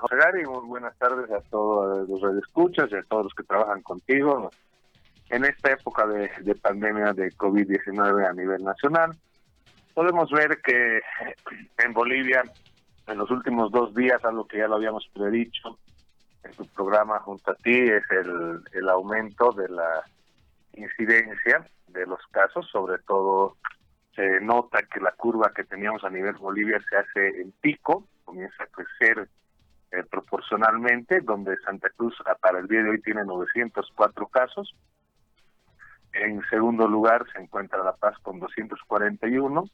José Gary, muy buenas tardes a todos los redescuchas y a todos los que trabajan contigo en esta época de, de pandemia de COVID-19 a nivel nacional. Podemos ver que en Bolivia, en los últimos dos días, algo que ya lo habíamos predicho en tu programa junto a ti, es el, el aumento de la incidencia de los casos, sobre todo se nota que la curva que teníamos a nivel Bolivia se hace en pico, comienza a crecer eh, proporcionalmente, donde Santa Cruz para el día de hoy tiene 904 casos. En segundo lugar se encuentra La Paz con 241.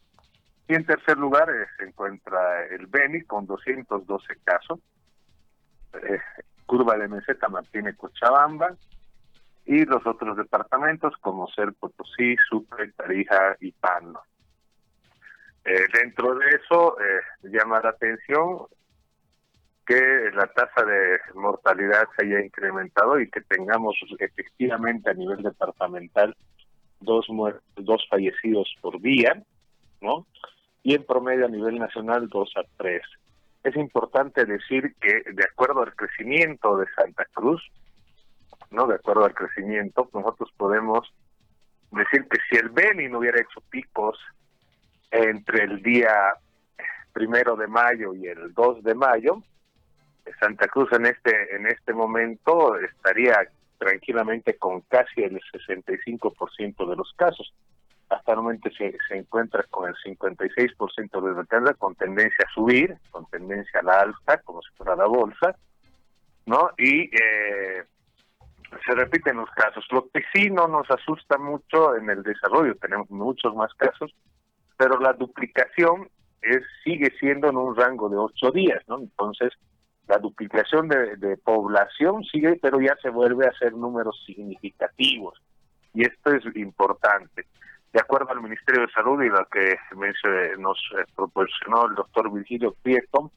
Y en tercer lugar eh, se encuentra el Beni con 212 casos. Eh, curva de meseta mantiene Cochabamba, y los otros departamentos como Ser Potosí, Sucre, Tarija y Pano. Dentro de eso, llama la atención que la tasa de mortalidad se haya incrementado y que tengamos efectivamente a nivel departamental dos dos fallecidos por día, ¿no? Y en promedio a nivel nacional dos a tres. Es importante decir que de acuerdo al crecimiento de Santa Cruz, ¿no? De acuerdo al crecimiento, nosotros podemos decir que si el Beni no hubiera hecho picos entre el día primero de mayo y el 2 de mayo, Santa Cruz en este en este momento estaría tranquilamente con casi el 65% de los casos. Hasta el momento se, se encuentra con el 56% de recarga con tendencia a subir, con tendencia a la alta, como si fuera la bolsa, ¿no? Y eh, se repiten los casos. Lo que sí no nos asusta mucho en el desarrollo, tenemos muchos más casos, pero la duplicación es sigue siendo en un rango de ocho días, ¿no? Entonces, la duplicación de, población sigue, pero ya se vuelve a ser números significativos. Y esto es importante. De acuerdo al Ministerio de Salud y lo que nos eh, proporcionó el doctor Virgilio Prieto,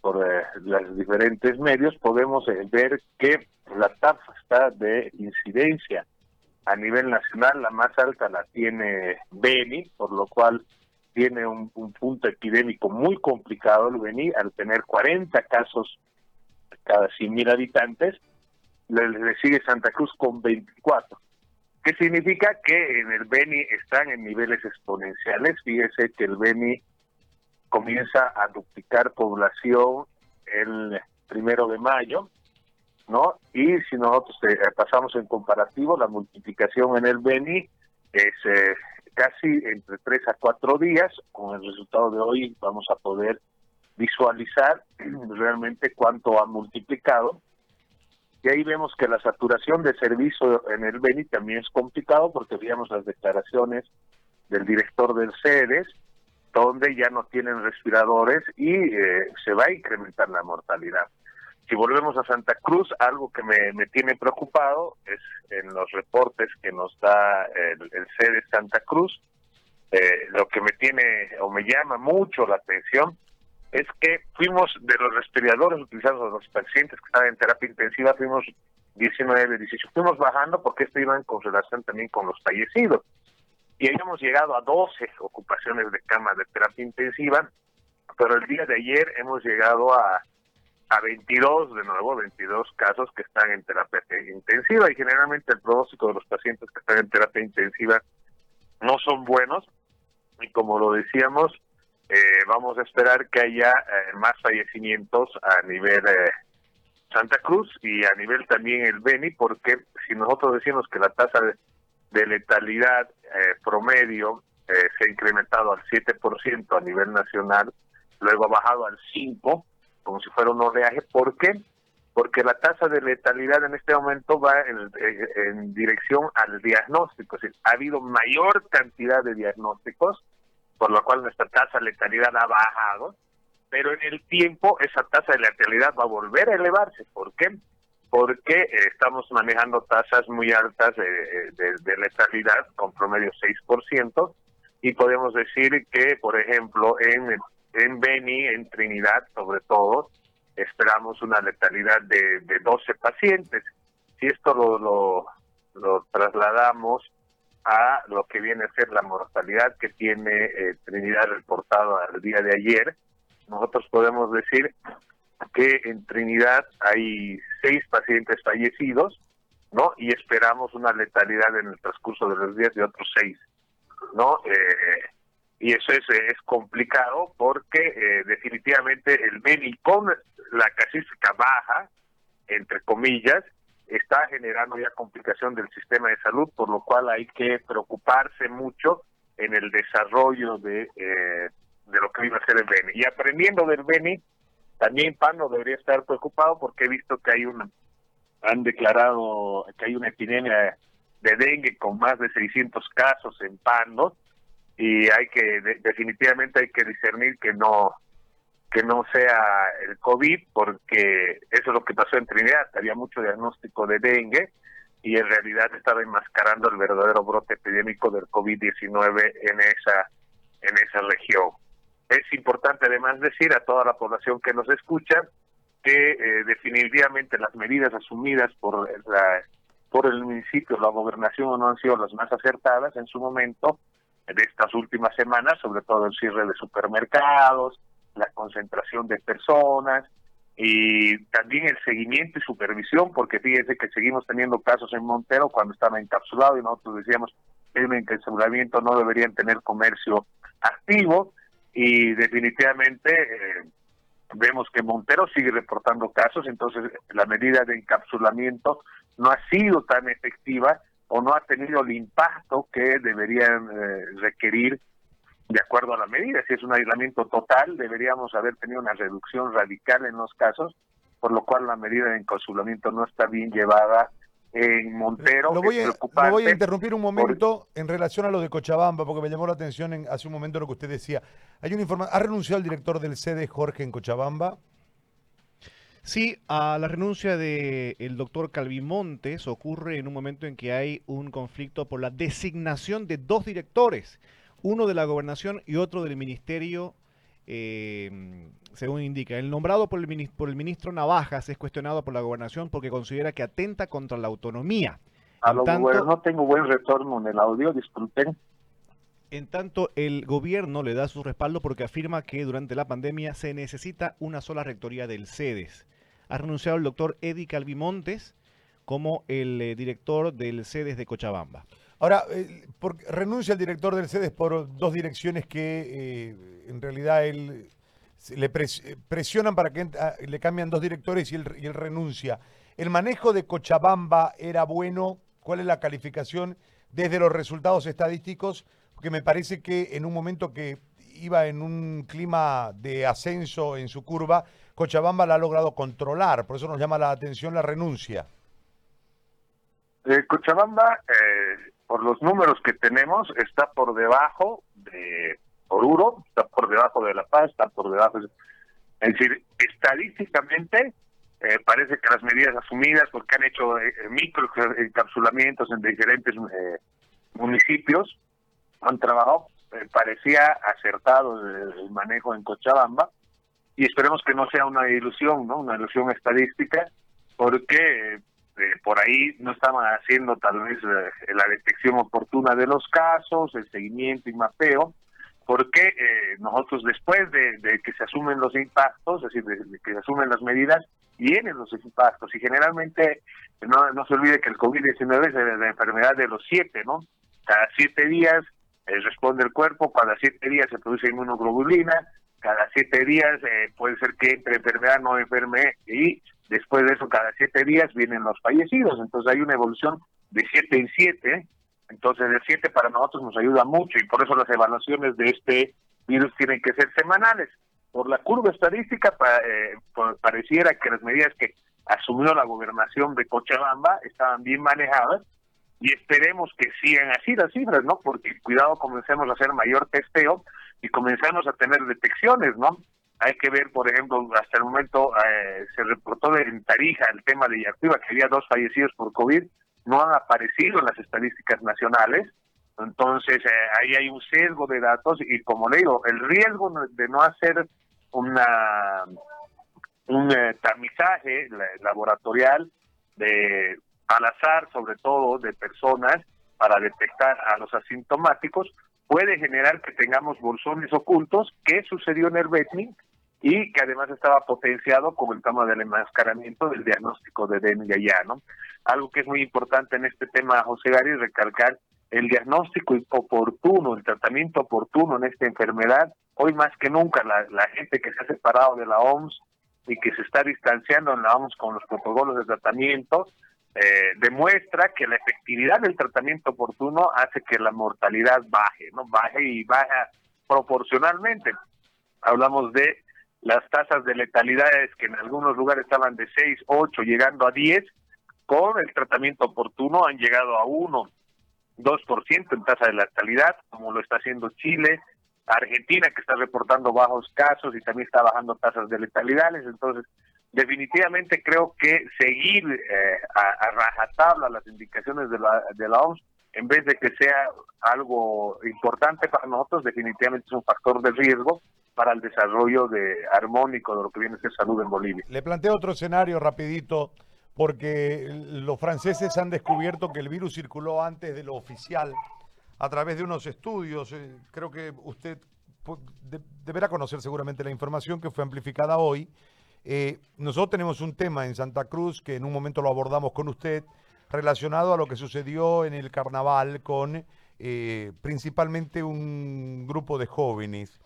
por eh, los diferentes medios, podemos eh, ver que la tasa de incidencia a nivel nacional, la más alta la tiene Beni, por lo cual tiene un, punto epidémico muy complicado el Beni, al tener 40 casos cada 100.000 habitantes, le, le, sigue Santa Cruz con 24. ¿Qué significa? Que en el Beni están en niveles exponenciales. Fíjese que el Beni comienza a duplicar población el primero de mayo, ¿no? Y si nosotros eh, pasamos en comparativo, la multiplicación en el Beni es eh, casi entre tres a cuatro días. Con el resultado de hoy vamos a poder visualizar realmente cuánto ha multiplicado. Y ahí vemos que la saturación de servicio en el Beni también es complicado porque veíamos las declaraciones del director del CEDES, donde ya no tienen respiradores y eh, se va a incrementar la mortalidad. Si volvemos a Santa Cruz, algo que me, tiene preocupado es en los reportes que nos da el, el de Santa Cruz, eh, lo que me tiene o me llama mucho la atención es que fuimos de los respiradores utilizados a los pacientes que estaban en terapia intensiva, fuimos 19, 18, fuimos bajando porque esto iba en relación también con los fallecidos. Y habíamos llegado a 12 ocupaciones de cama de terapia intensiva, pero el día de ayer hemos llegado a, a 22, de nuevo, 22 casos que están en terapia intensiva. Y generalmente el pronóstico de los pacientes que están en terapia intensiva no son buenos. Y como lo decíamos, eh, vamos a esperar que haya eh, más fallecimientos a nivel eh, Santa Cruz y a nivel también el Beni, porque si nosotros decimos que la tasa de de letalidad eh, promedio eh, se ha incrementado al 7% a nivel nacional, luego ha bajado al 5%, como si fuera un oleaje. ¿Por qué? Porque la tasa de letalidad en este momento va en, dirección al diagnóstico, ha habido mayor cantidad de diagnósticos, por lo cual nuestra tasa de letalidad ha bajado, pero en el tiempo esa tasa de letalidad va a volver a elevarse. ¿Por qué? porque eh, estamos manejando tasas muy altas de, de, letalidad con promedio 6% y podemos decir que, por ejemplo, en, en Beni, en Trinidad sobre todo, esperamos una letalidad de, de 12 pacientes. Si esto lo, trasladamos a lo que viene a ser la mortalidad que tiene eh, Trinidad reportada al día de ayer, nosotros podemos decir que en Trinidad hay seis pacientes fallecidos, ¿no? Y esperamos una letalidad en el transcurso de los días de otros seis, ¿no? Eh, y eso es, es complicado porque eh, definitivamente el Beni con la casística baja, entre comillas, está generando ya complicación del sistema de salud, por lo cual hay que preocuparse mucho en el desarrollo de, eh, de lo que iba a ser el Beni. Y aprendiendo del Beni, también Pano debería estar preocupado porque he visto que hay una, han declarado que hay una epidemia de dengue con más de 600 casos en Pano y hay que definitivamente hay que discernir que no que no sea el COVID porque eso es lo que pasó en Trinidad, había mucho diagnóstico de dengue y en realidad estaba enmascarando el verdadero brote epidémico del COVID-19 en esa en esa región. Es importante además decir a toda la población que nos escucha que eh, definitivamente las medidas asumidas por la por el municipio, la gobernación no han sido las más acertadas en su momento de estas últimas semanas, sobre todo el cierre de supermercados, la concentración de personas y también el seguimiento y supervisión, porque fíjense que seguimos teniendo casos en Montero cuando estaba encapsulado y nosotros decíamos que el encapsulamiento no deberían tener comercio activo y definitivamente eh, vemos que Montero sigue reportando casos, entonces la medida de encapsulamiento no ha sido tan efectiva o no ha tenido el impacto que deberían eh, requerir de acuerdo a la medida. Si es un aislamiento total, deberíamos haber tenido una reducción radical en los casos, por lo cual la medida de encapsulamiento no está bien llevada en Montero. Lo voy, a, voy a interrumpir un momento en relación a lo de Cochabamba, porque me llamó la atención en, hace un momento lo que usted decía. Hay una información, ¿ha renunciado el director del CD, Jorge, en Cochabamba? Sí, a la renuncia del el doctor Calvimontes ocurre en un momento en que hay un conflicto por la designación de dos directores, uno de la gobernación y otro del ministerio, eh, según indica. El nombrado por el, por el ministro Navajas es cuestionado por la gobernación porque considera que atenta contra la autonomía. A lo tanto, no tengo buen retorno en el audio, disculpen. En tanto, el gobierno le da su respaldo porque afirma que durante la pandemia se necesita una sola rectoría del CEDES ha renunciado el doctor Eddie Calvimontes como el eh, director del CEDES de Cochabamba. Ahora, eh, renuncia el director del CEDES por dos direcciones que eh, en realidad él le presionan para que ah, le cambian dos directores y él, y él renuncia. ¿El manejo de Cochabamba era bueno? ¿Cuál es la calificación desde los resultados estadísticos? Porque me parece que en un momento que iba en un clima de ascenso en su curva, Cochabamba la ha logrado controlar, por eso nos llama la atención la renuncia. Eh, Cochabamba, eh, por los números que tenemos, está por debajo de Oruro, está por debajo de La Paz, está por debajo. De, es decir, estadísticamente eh, parece que las medidas asumidas, porque han hecho micro encapsulamientos en diferentes municipios, han trabajado, parecía acertado el manejo en Cochabamba y esperemos que no sea una ilusión, ¿no? Una ilusión estadística, porque eh, por ahí no estaban haciendo tal vez eh, la detección oportuna de los casos, el seguimiento y mapeo, porque eh, nosotros después de, que se asumen los impactos, es decir, de, que se asumen las medidas, vienen los impactos y generalmente no, no se olvide que el COVID-19 es la enfermedad de los siete, ¿no? Cada siete días responde el cuerpo, cada siete días se produce inmunoglobulina, cada siete días eh, puede ser que entre enfermedad no enferme y después de eso cada siete días vienen los fallecidos. Entonces hay una evolución de siete en siete. Entonces de siete para nosotros nos ayuda mucho y por eso las evaluaciones de este virus tienen que ser semanales. Por la curva estadística eh, pareciera que las medidas que asumió la gobernación de Cochabamba estaban bien manejadas y esperemos que sigan así las cifras, ¿no? Porque cuidado, comencemos a hacer mayor testeo y comenzamos a tener detecciones, ¿no? Hay que ver, por ejemplo, hasta el momento eh, se reportó en Tarija el tema de Yacuiba, que había dos fallecidos por COVID, no han aparecido en las estadísticas nacionales, entonces eh, ahí hay un sesgo de datos y como le digo, el riesgo de no hacer una un eh, tamizaje laboratorial de al azar, sobre todo de personas, para detectar a los asintomáticos, puede generar que tengamos bolsones ocultos. ¿Qué sucedió en el Betning? y que además estaba potenciado con el tema del enmascaramiento del diagnóstico de dengue ya, ¿no? Algo que es muy importante en este tema, José Gary, recalcar el diagnóstico oportuno, el tratamiento oportuno en esta enfermedad. Hoy más que nunca la, la gente que se ha separado de la OMS y que se está distanciando en la OMS con los protocolos de tratamiento, eh, demuestra que la efectividad del tratamiento oportuno hace que la mortalidad baje, ¿no? Baje y baja proporcionalmente. Hablamos de las tasas de letalidades que en algunos lugares estaban de 6, 8, llegando a 10, con el tratamiento oportuno han llegado a 1, 2% en tasa de letalidad, como lo está haciendo Chile, Argentina, que está reportando bajos casos y también está bajando tasas de letalidades. Entonces, definitivamente creo que seguir eh, a, rajatabla las indicaciones de la, de la OMS, en vez de que sea algo importante para nosotros, definitivamente es un factor de riesgo para el desarrollo de armónico de lo que viene a ser salud en Bolivia. Le planteo otro escenario rapidito, porque los franceses han descubierto que el virus circuló antes de lo oficial a través de unos estudios. Eh, creo que usted deberá conocer seguramente la información que fue amplificada hoy. Eh, nosotros tenemos un tema en Santa Cruz que en un momento lo abordamos con usted relacionado a lo que sucedió en el carnaval con eh, principalmente un grupo de jóvenes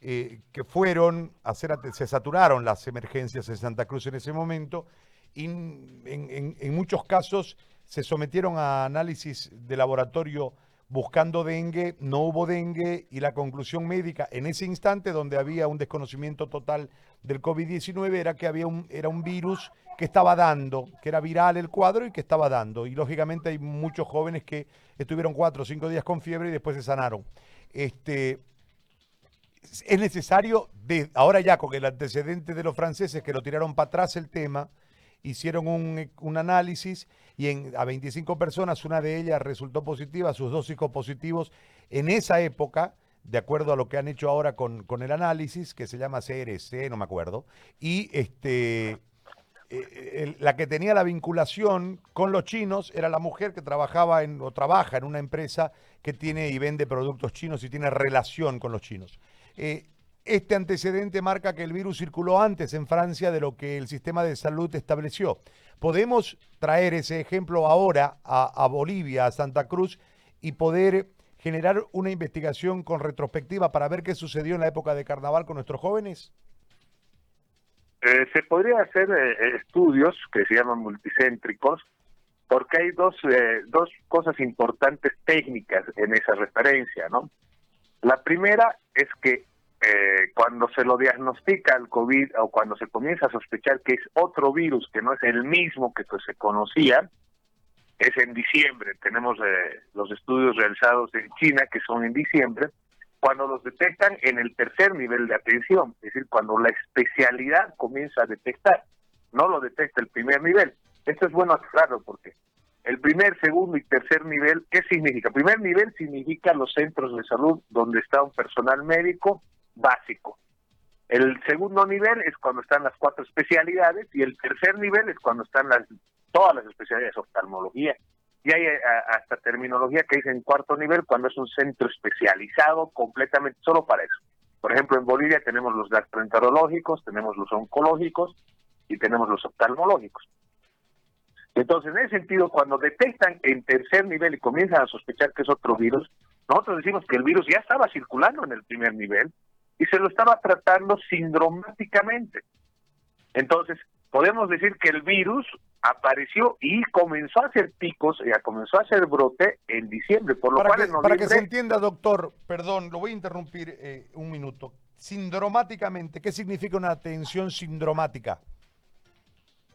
eh, que fueron a hacer, se saturaron las emergencias en Santa Cruz en ese momento y en, muchos casos se sometieron a análisis de laboratorio buscando dengue, no hubo dengue y la conclusión médica en ese instante donde había un desconocimiento total del COVID-19 era que había un, era un virus que estaba dando, que era viral el cuadro y que estaba dando. Y lógicamente hay muchos jóvenes que estuvieron cuatro o cinco días con fiebre y después se sanaron. Este, es necesario, de, ahora ya con el antecedente de los franceses que lo tiraron para atrás el tema, hicieron un, análisis y en, a 25 personas, una de ellas resultó positiva, sus dos hijos positivos en esa época, de acuerdo a lo que han hecho ahora con, con el análisis, que se llama CRC, no me acuerdo, y este, eh, la que tenía la vinculación con los chinos era la mujer que trabajaba en, o trabaja en una empresa que tiene y vende productos chinos y tiene relación con los chinos. Eh, este antecedente marca que el virus circuló antes en Francia de lo que el sistema de salud estableció. ¿Podemos traer ese ejemplo ahora a, Bolivia, a Santa Cruz, y poder generar una investigación con retrospectiva para ver qué sucedió en la época de carnaval con nuestros jóvenes? Eh, se podría hacer eh, estudios que se llaman multicéntricos, porque hay dos, dos cosas importantes técnicas en esa referencia, ¿no? La primera es que eh, cuando se lo diagnostica el COVID o cuando se comienza a sospechar que es otro virus que no es el mismo que pues, se conocía, es en diciembre. Tenemos eh, los estudios realizados en China que son en diciembre, cuando los detectan en el tercer nivel de atención, es decir, cuando la especialidad comienza a detectar, no lo detecta el primer nivel. Esto es bueno aclararlo porque el primer, segundo y tercer nivel, ¿qué significa? Primer nivel significa los centros de salud donde está un personal médico básico. El segundo nivel es cuando están las cuatro especialidades y el tercer nivel es cuando están las todas las especialidades, oftalmología. Y hay eh, hasta terminología que dice en cuarto nivel cuando es un centro especializado completamente solo para eso. Por ejemplo, en Bolivia tenemos los gastroenterológicos, tenemos los oncológicos y tenemos los oftalmológicos. Entonces, en ese sentido, cuando detectan en tercer nivel y comienzan a sospechar que es otro virus, nosotros decimos que el virus ya estaba circulando en el primer nivel y se lo estaba tratando sindromáticamente. Entonces, podemos decir que el virus apareció y comenzó a hacer picos, y comenzó a hacer brote en diciembre, por lo para cual... Que, Para que se entienda, doctor, perdón, lo voy a interrumpir eh, un minuto. Sindromáticamente, ¿qué significa una tensión sindromática?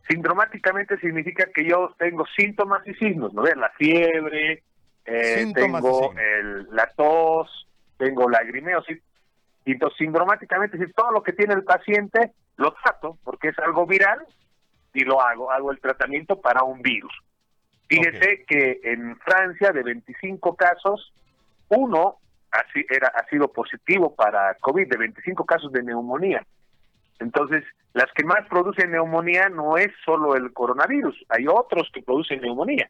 Sindromáticamente significa que yo tengo síntomas y signos, ¿no? La fiebre, eh, tengo el, la tos, tengo lagrimeo, y entonces sindromáticamente, si todo lo que tiene el paciente lo trato porque es algo viral y lo hago, hago el tratamiento para un virus. Fíjese que en Francia de 25 casos, uno ha, era, ha sido positivo para COVID, de 25 casos de neumonía. Entonces, las que más producen neumonía no es solo el coronavirus, hay otros que producen neumonía.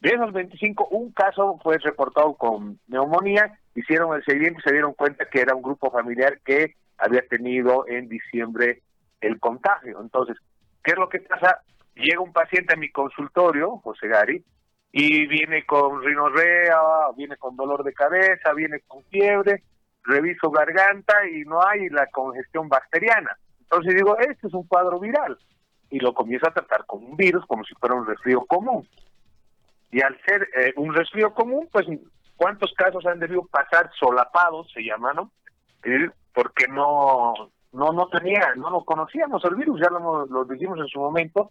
De esos 25, un caso fue reportado con neumonía, hicieron el seguimiento y se dieron cuenta que era un grupo familiar que había tenido en diciembre el contagio. Entonces, ¿qué es lo que pasa? Llega un paciente a mi consultorio, José Gary, y viene con rinorrea, viene con dolor de cabeza, viene con fiebre, reviso garganta y no hay la congestión bacteriana. Entonces digo, este es un cuadro viral. Y lo comienzo a tratar como un virus, como si fuera un resfrío común. Y al ser eh, un resfrío común, pues, ¿cuántos casos han debido pasar solapados, se llama, no? Porque no, no, no tenía, no lo conocíamos el virus, ya lo, lo dijimos en su momento,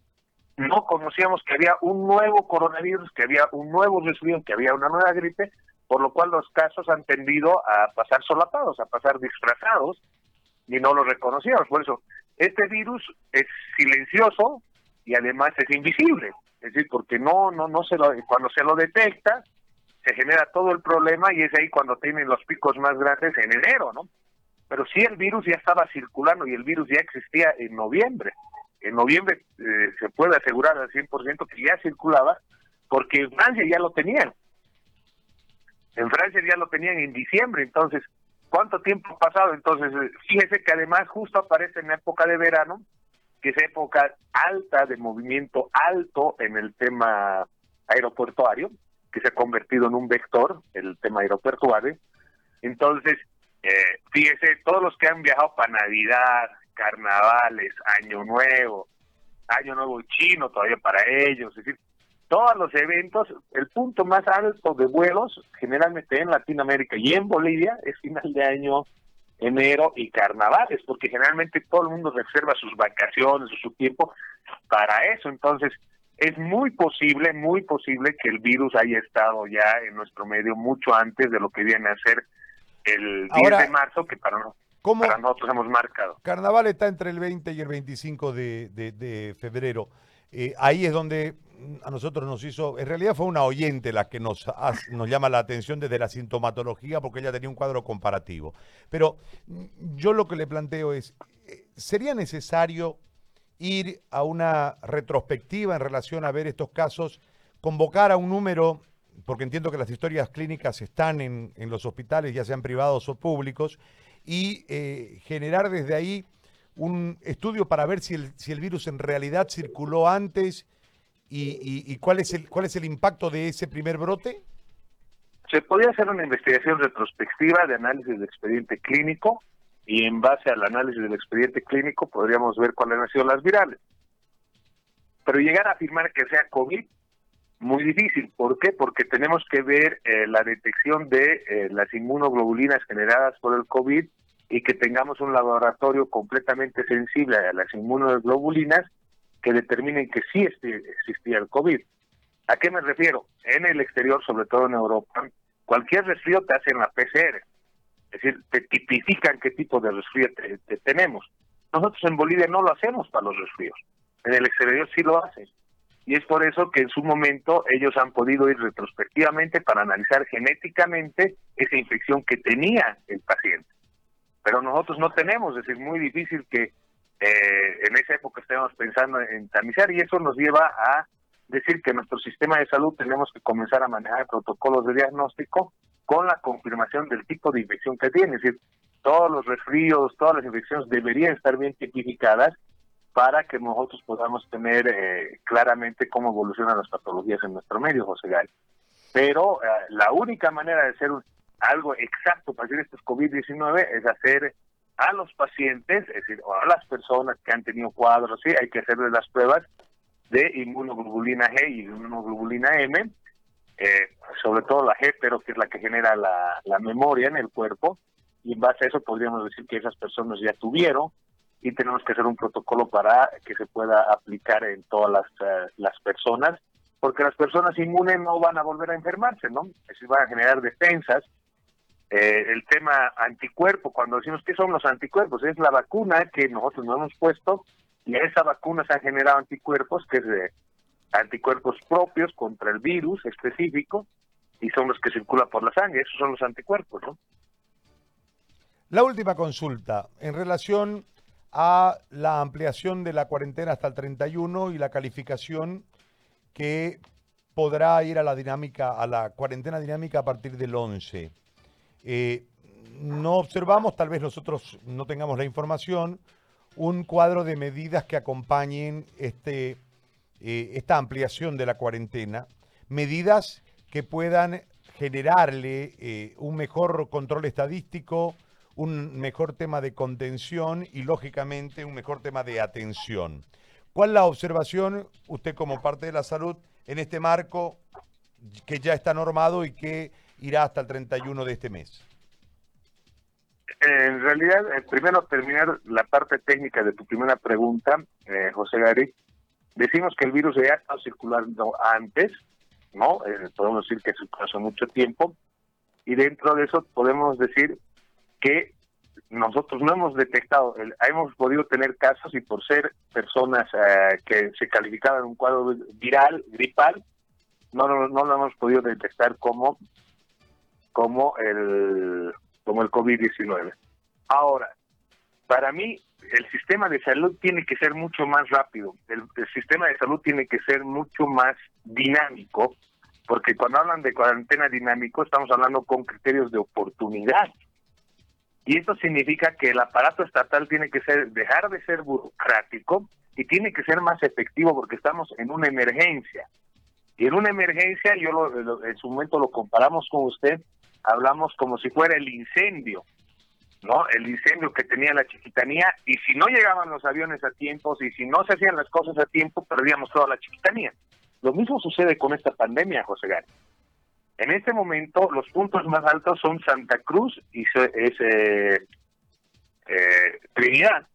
no conocíamos que había un nuevo coronavirus, que había un nuevo resfrío, que había una nueva gripe, por lo cual los casos han tendido a pasar solapados, a pasar disfrazados, y no lo reconocíamos. Por eso, este virus es silencioso y además es invisible. Es decir, porque no, no, no se lo, cuando se lo detecta, se genera todo el problema y es ahí cuando tienen los picos más grandes en enero, ¿no? Pero sí el virus ya estaba circulando y el virus ya existía en noviembre en noviembre eh, se puede asegurar al 100% que ya circulaba, porque en Francia ya lo tenían. En Francia ya lo tenían en diciembre, entonces, ¿cuánto tiempo ha pasado? Entonces, eh, fíjese que además justo aparece en la época de verano, que es época alta de movimiento alto en el tema aeroportuario, que se ha convertido en un vector, el tema aeroportuario. Entonces, eh, fíjese, todos los que han viajado para Navidad, carnavales, Año Nuevo, Año Nuevo Chino todavía para ellos, es decir, todos los eventos, el punto más alto de vuelos, generalmente en Latinoamérica y en Bolivia, es final de año, enero y carnavales, porque generalmente todo el mundo reserva sus vacaciones o su tiempo para eso. Entonces, es muy posible, muy posible que el virus haya estado ya en nuestro medio mucho antes de lo que viene a ser el 10 de marzo, que para nosotros hemos marcado. Carnaval está entre el 20 y el 25 de, febrero. Eh, ahí es donde a nosotros nos hizo, en realidad fue una oyente la que nos, nos llama la atención desde la sintomatología porque ella tenía un cuadro comparativo. Pero mm, yo lo que le planteo es, eh, ¿sería necesario ir a una retrospectiva en relación a ver estos casos, convocar a un número, porque entiendo que las historias clínicas están en, en los hospitales, ya sean privados o públicos, y eh, generar desde ahí un estudio para ver si el, si el virus en realidad circuló antes y, cuál, es el, cuál es el impacto de ese primer brote? Se podría hacer una investigación retrospectiva de análisis del expediente clínico y en base al análisis del expediente clínico podríamos ver cuáles han sido las virales. Pero llegar a afirmar que sea COVID muy difícil. ¿Por qué? Porque tenemos que ver eh, la detección de eh, las inmunoglobulinas generadas por el COVID y que tengamos un laboratorio completamente sensible a las inmunoglobulinas que determinen que sí existía el COVID. ¿A qué me refiero? En el exterior, sobre todo en Europa, cualquier resfrío te hacen la PCR. Es decir, te tipifican qué tipo de resfrío tenemos. Nosotros en Bolivia no lo hacemos para los resfríos. En el exterior sí lo hacen y es por eso que en su momento ellos han podido ir retrospectivamente para analizar genéticamente esa infección que tenía el paciente. Pero nosotros no tenemos, es decir, muy difícil que eh, en esa época estemos pensando en tamizar y eso nos lleva a decir que nuestro sistema de salud tenemos que comenzar a manejar protocolos de diagnóstico con la confirmación del tipo de infección que tiene. Es decir, todos los resfríos, todas las infecciones deberían estar bien tipificadas para que nosotros podamos tener eh, claramente cómo evolucionan las patologías en nuestro medio, José Gay. Pero eh, la única manera de hacer algo exacto para decir esto es COVID-19 es hacer a los pacientes, es decir, a las personas que han tenido cuadros, sí, hay que hacerles las pruebas de inmunoglobulina G y inmunoglobulina M, eh, sobre todo la G, pero que es la que genera la, la memoria en el cuerpo, y en base a eso podríamos decir que esas personas ya tuvieron y tenemos que hacer un protocolo para que se pueda aplicar en todas las, eh, las personas, porque las personas inmunes no van a volver a enfermarse, ¿no? Es decir, van a generar defensas. Eh, el tema anticuerpo, cuando decimos que son los anticuerpos, es la vacuna que nosotros nos hemos puesto y a esa vacuna se han generado anticuerpos, que es de anticuerpos propios contra el virus específico, y son los que circulan por la sangre, esos son los anticuerpos, ¿no? La última consulta, en relación a la ampliación de la cuarentena hasta el 31 y la calificación que podrá ir a la dinámica, a la cuarentena dinámica a partir del 11. Eh, no observamos, tal vez nosotros no tengamos la información, un cuadro de medidas que acompañen este, eh, esta ampliación de la cuarentena, medidas que puedan generarle eh, un mejor control estadístico, un mejor tema de contención y lógicamente un mejor tema de atención. ¿Cuál la observación, usted como parte de la salud, en este marco que ya está normado y que irá hasta el 31 de este mes? En realidad, eh, primero terminar la parte técnica de tu primera pregunta, eh, José Gary. Decimos que el virus ya ha estado circulando antes, ¿no? Eh, podemos decir que circuló hace mucho tiempo, y dentro de eso podemos decir que nosotros no hemos detectado, hemos podido tener casos y por ser personas que se calificaban un cuadro viral, gripal, no, no, no lo hemos podido detectar como, como el como el COVID-19. Ahora, para mí, el sistema de salud tiene que ser mucho más rápido, el, sistema de salud tiene que ser mucho más dinámico, porque cuando hablan de cuarentena dinámico estamos hablando con criterios de oportunidad. Y esto significa que el aparato estatal tiene que ser dejar de ser burocrático y tiene que ser más efectivo porque estamos en una emergencia. Y en una emergencia, yo en su momento lo comparamos con usted, hablamos como si fuera el incendio, ¿no? El incendio que tenía la chiquitanía y si no llegaban los aviones a tiempo y si no se hacían las cosas a tiempo, perdíamos toda la chiquitanía. Lo mismo sucede con esta pandemia, José Gary. En este momento los puntos más altos son Santa Cruz y es eh, eh, Trinidad.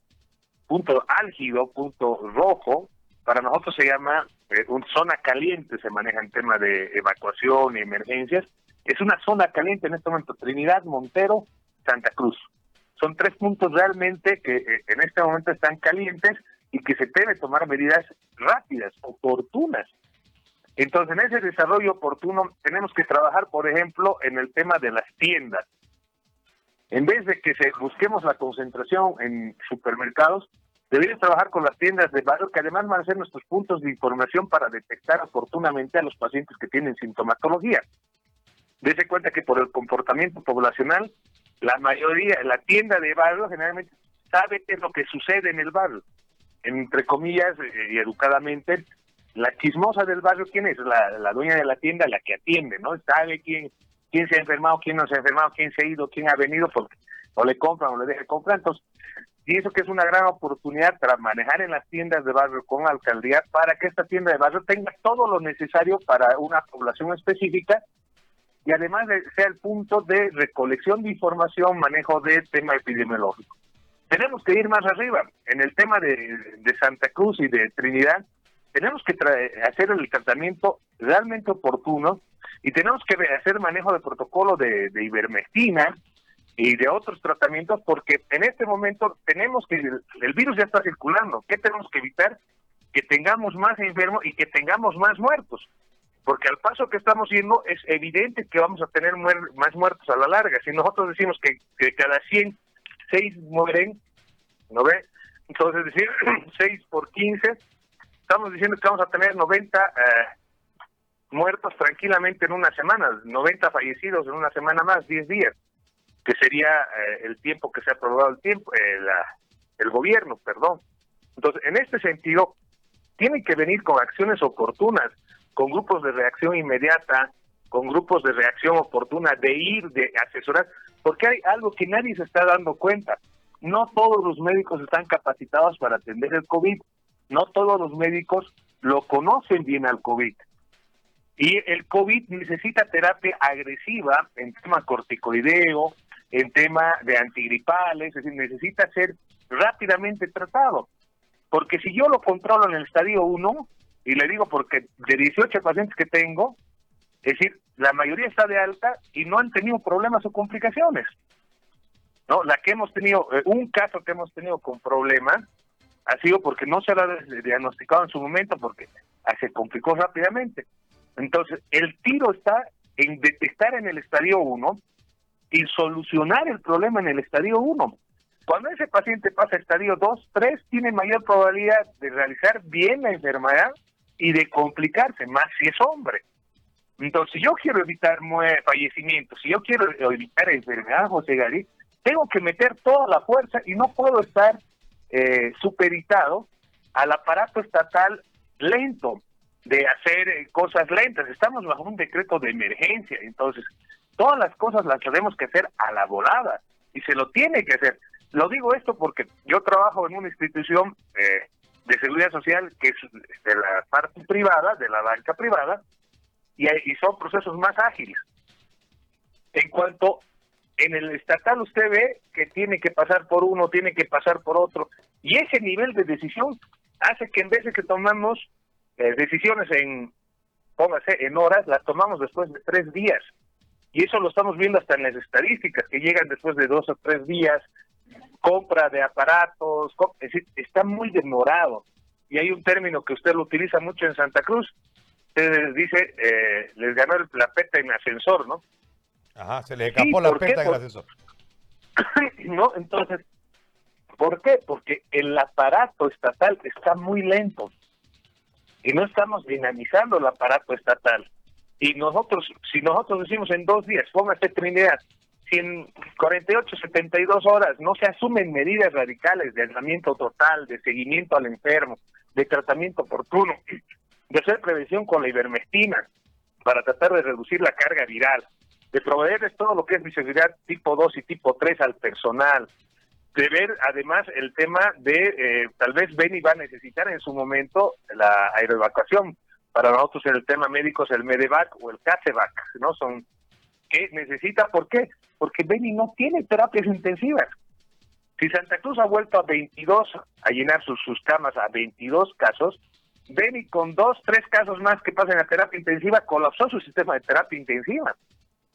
Punto álgido, punto rojo, para nosotros se llama eh, una zona caliente, se maneja en tema de evacuación y emergencias, es una zona caliente en este momento, Trinidad, Montero, Santa Cruz. Son tres puntos realmente que eh, en este momento están calientes y que se debe tomar medidas rápidas, oportunas. Entonces, en ese desarrollo oportuno tenemos que trabajar, por ejemplo, en el tema de las tiendas. En vez de que busquemos la concentración en supermercados, deberíamos trabajar con las tiendas de barrio, que además van a ser nuestros puntos de información para detectar oportunamente a los pacientes que tienen sintomatología. Dese cuenta que por el comportamiento poblacional, la mayoría, la tienda de barrio generalmente sabe qué es lo que sucede en el barrio. Entre comillas eh, y educadamente, la chismosa del barrio, ¿quién es? La, dueña de la tienda, la que atiende, ¿no? Sabe quién, quién se ha enfermado, quién no se ha enfermado, quién se ha ido, quién ha venido, porque o le compran o le deja comprar. Entonces, y eso que es una gran oportunidad para manejar en las tiendas de barrio con alcaldía para que esta tienda de barrio tenga todo lo necesario para una población específica y además de, sea el punto de recolección de información, manejo de tema epidemiológico. Tenemos que ir más arriba. En el tema de, Santa Cruz y de Trinidad, tenemos que hacer el tratamiento realmente oportuno y tenemos que hacer manejo de protocolo de, de ivermectina y de otros tratamientos porque en este momento tenemos que, el virus ya está circulando. ¿Qué tenemos que evitar? Que tengamos más enfermos y que tengamos más muertos porque al paso que estamos yendo es evidente que vamos a tener más muertos a la larga. Si nosotros decimos que, cada 100, 6 mueren, ¿no ve? Entonces, es decir, 6 por 15, estamos diciendo que vamos a tener 90 eh, muertos tranquilamente en una semana, 90 fallecidos en una semana más, 10 días, que sería eh, el tiempo que se ha aprobado el tiempo, eh, el gobierno, perdón. Entonces, en este sentido, tienen que venir con acciones oportunas con grupos de reacción inmediata, con grupos de reacción oportuna, de ir, de asesorar, porque hay algo que nadie se está dando cuenta. No todos los médicos están capacitados para atender el COVID, no todos los médicos lo conocen bien al COVID. Y el COVID necesita terapia agresiva en tema corticoideo, en tema de antigripales, es decir, necesita ser rápidamente tratado. Porque si yo lo controlo en el estadio 1, y le digo porque de 18 pacientes que tengo, es decir, la mayoría está de alta y no han tenido problemas o complicaciones. ¿No? La que hemos tenido, eh, un caso que hemos tenido con problemas ha sido porque no se ha diagnosticado en su momento porque se complicó rápidamente. Entonces, el tiro está en detectar en el estadio 1 y solucionar el problema en el estadio 1. Cuando ese paciente pasa a estadio 2, 3, tiene mayor probabilidad de realizar bien la enfermedad y de complicarse, más si es hombre. Entonces, si yo quiero evitar fallecimientos, si yo quiero evitar enfermedad, José Gary, tengo que meter toda la fuerza y no puedo estar eh, superitado al aparato estatal lento de hacer eh, cosas lentas. Estamos bajo un decreto de emergencia, entonces todas las cosas las tenemos que hacer a la volada y se lo tiene que hacer. Lo digo esto porque yo trabajo en una institución eh, de seguridad social que es de la parte privada, de la banca privada, y, son procesos más ágiles. En cuanto en el estatal usted ve que tiene que pasar por uno, tiene que pasar por otro, y ese nivel de decisión hace que en vez de que tomamos eh, decisiones en, póngase, en horas, las tomamos después de tres días. Y eso lo estamos viendo hasta en las estadísticas, que llegan después de dos o tres días, compra de aparatos, es decir, está muy demorado. Y hay un término que usted lo utiliza mucho en Santa Cruz, usted dice, eh, les ganó la peta en ascensor, ¿no? Ajá, se le escapó la peta en ascensor. no, entonces, ¿por qué? Porque el aparato estatal está muy lento y no estamos dinamizando el aparato estatal. Y nosotros, si nosotros decimos en dos días, póngase Trinidad, en 48, 72 horas no se asumen medidas radicales de aislamiento total, de seguimiento al enfermo, de tratamiento oportuno, de hacer prevención con la ivermectina para tratar de reducir la carga viral, de proveerles todo lo que es bioseguridad tipo 2 y tipo 3 al personal, de ver además el tema de eh, tal vez Beni va a necesitar en su momento la aeroevacuación. Para nosotros en el tema médico es el Medevac o el Casevac, ¿no? Son que necesita, ¿por qué? Porque Beni no tiene terapias intensivas. Si Santa Cruz ha vuelto a 22, a llenar sus, sus camas a 22 casos, Beni con dos, tres casos más que pasen a terapia intensiva, colapsó su sistema de terapia intensiva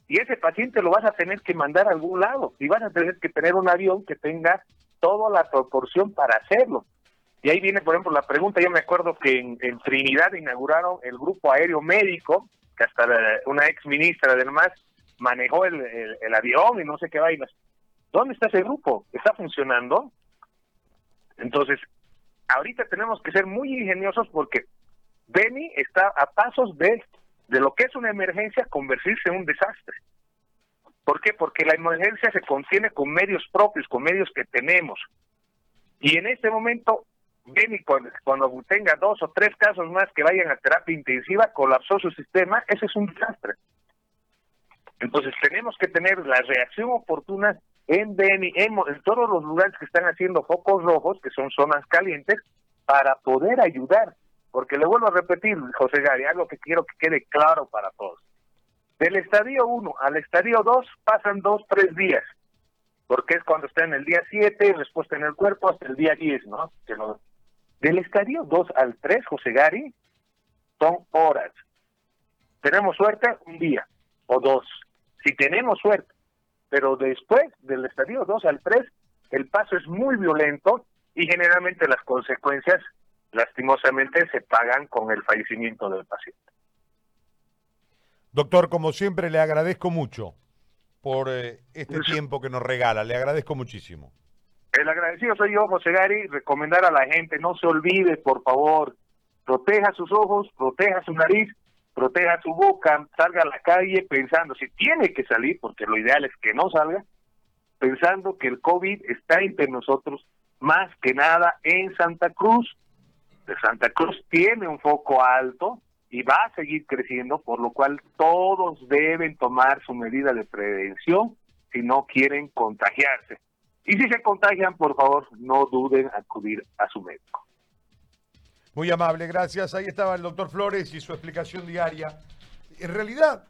y ese paciente lo vas a tener que mandar a algún lado y vas a tener que tener un avión que tenga toda la proporción para hacerlo. Y ahí viene, por ejemplo, la pregunta, yo me acuerdo que en, Trinidad inauguraron el grupo aéreo médico, que hasta una ex ministra además manejó el, el, avión y no sé qué vainas. ¿Dónde está ese grupo? ¿Está funcionando? Entonces, ahorita tenemos que ser muy ingeniosos porque Beni está a pasos de de lo que es una emergencia convertirse en un desastre. ¿Por qué? Porque la emergencia se contiene con medios propios, con medios que tenemos. Y en este momento, Beni, cuando, cuando tenga dos o tres casos más que vayan a terapia intensiva, colapsó su sistema, ese es un desastre. Entonces tenemos que tener la reacción oportuna en Beni, en, todos los lugares que están haciendo focos rojos, que son zonas calientes, para poder ayudar. Porque le vuelvo a repetir, José Gary, algo que quiero que quede claro para todos. Del estadio 1 al estadio 2 pasan dos, tres días, porque es cuando está en el día 7, respuesta en el cuerpo, hasta el día 10, ¿no? Del estadio 2 al 3, José Gary, son horas. Tenemos suerte un día o dos, si tenemos suerte. Pero después del estadio 2 al 3, el paso es muy violento y generalmente las consecuencias lastimosamente se pagan con el fallecimiento del paciente. Doctor, como siempre, le agradezco mucho por eh, este tiempo que nos regala. Le agradezco muchísimo. El agradecido soy yo, José Gary. Recomendar a la gente, no se olvide, por favor, proteja sus ojos, proteja su nariz, proteja su boca, salga a la calle pensando, si tiene que salir, porque lo ideal es que no salga, pensando que el COVID está entre nosotros, más que nada en Santa Cruz, Santa Cruz tiene un foco alto y va a seguir creciendo, por lo cual todos deben tomar su medida de prevención si no quieren contagiarse. Y si se contagian, por favor, no duden acudir a su médico. Muy amable, gracias. Ahí estaba el doctor Flores y su explicación diaria. En realidad,